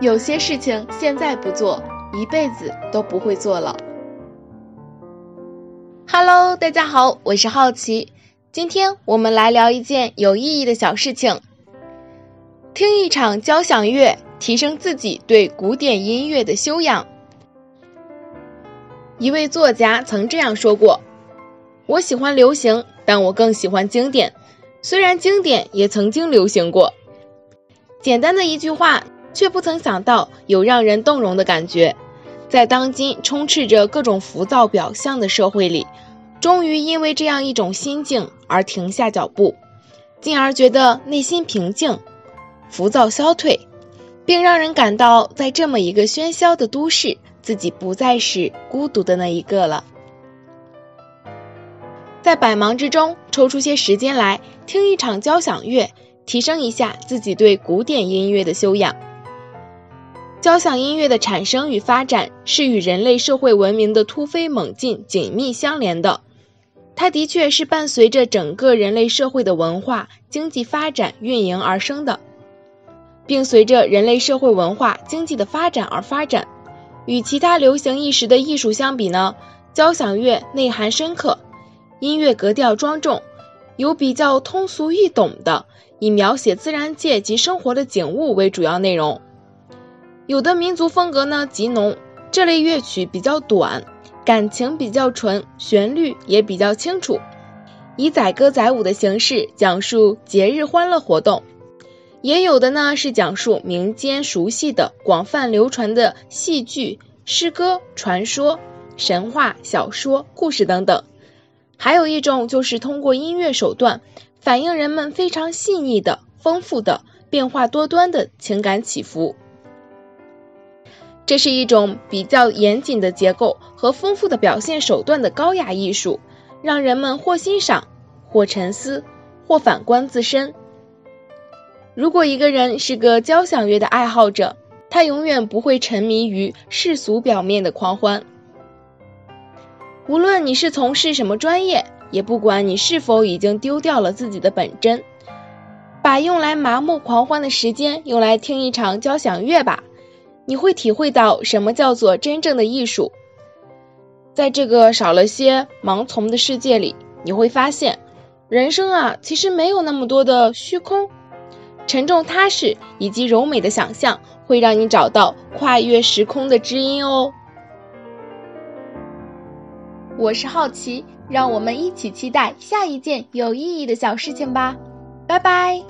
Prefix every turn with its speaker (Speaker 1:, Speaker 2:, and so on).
Speaker 1: 有些事情现在不做，一辈子都不会做了。Hello，大家好，我是好奇，今天我们来聊一件有意义的小事情。听一场交响乐，提升自己对古典音乐的修养。一位作家曾这样说过：“我喜欢流行，但我更喜欢经典。虽然经典也曾经流行过。”简单的一句话。却不曾想到有让人动容的感觉，在当今充斥着各种浮躁表象的社会里，终于因为这样一种心境而停下脚步，进而觉得内心平静，浮躁消退，并让人感到在这么一个喧嚣的都市，自己不再是孤独的那一个了。在百忙之中抽出些时间来听一场交响乐，提升一下自己对古典音乐的修养。交响音乐的产生与发展是与人类社会文明的突飞猛进紧密相连的，它的确是伴随着整个人类社会的文化经济发展运营而生的，并随着人类社会文化经济的发展而发展。与其他流行一时的艺术相比呢，交响乐内涵深刻，音乐格调庄重，有比较通俗易懂的以描写自然界及生活的景物为主要内容。有的民族风格呢极浓，这类乐曲比较短，感情比较纯，旋律也比较清楚，以载歌载舞的形式讲述节日欢乐活动。也有的呢是讲述民间熟悉的、广泛流传的戏剧、诗歌、传说、神话、小说、故事等等。还有一种就是通过音乐手段，反映人们非常细腻的、丰富的、变化多端的情感起伏。这是一种比较严谨的结构和丰富的表现手段的高雅艺术，让人们或欣赏，或沉思，或反观自身。如果一个人是个交响乐的爱好者，他永远不会沉迷于世俗表面的狂欢。无论你是从事什么专业，也不管你是否已经丢掉了自己的本真，把用来麻木狂欢的时间用来听一场交响乐吧。你会体会到什么叫做真正的艺术，在这个少了些盲从的世界里，你会发现，人生啊，其实没有那么多的虚空，沉重踏实以及柔美的想象，会让你找到跨越时空的知音哦。我是好奇，让我们一起期待下一件有意义的小事情吧，拜拜。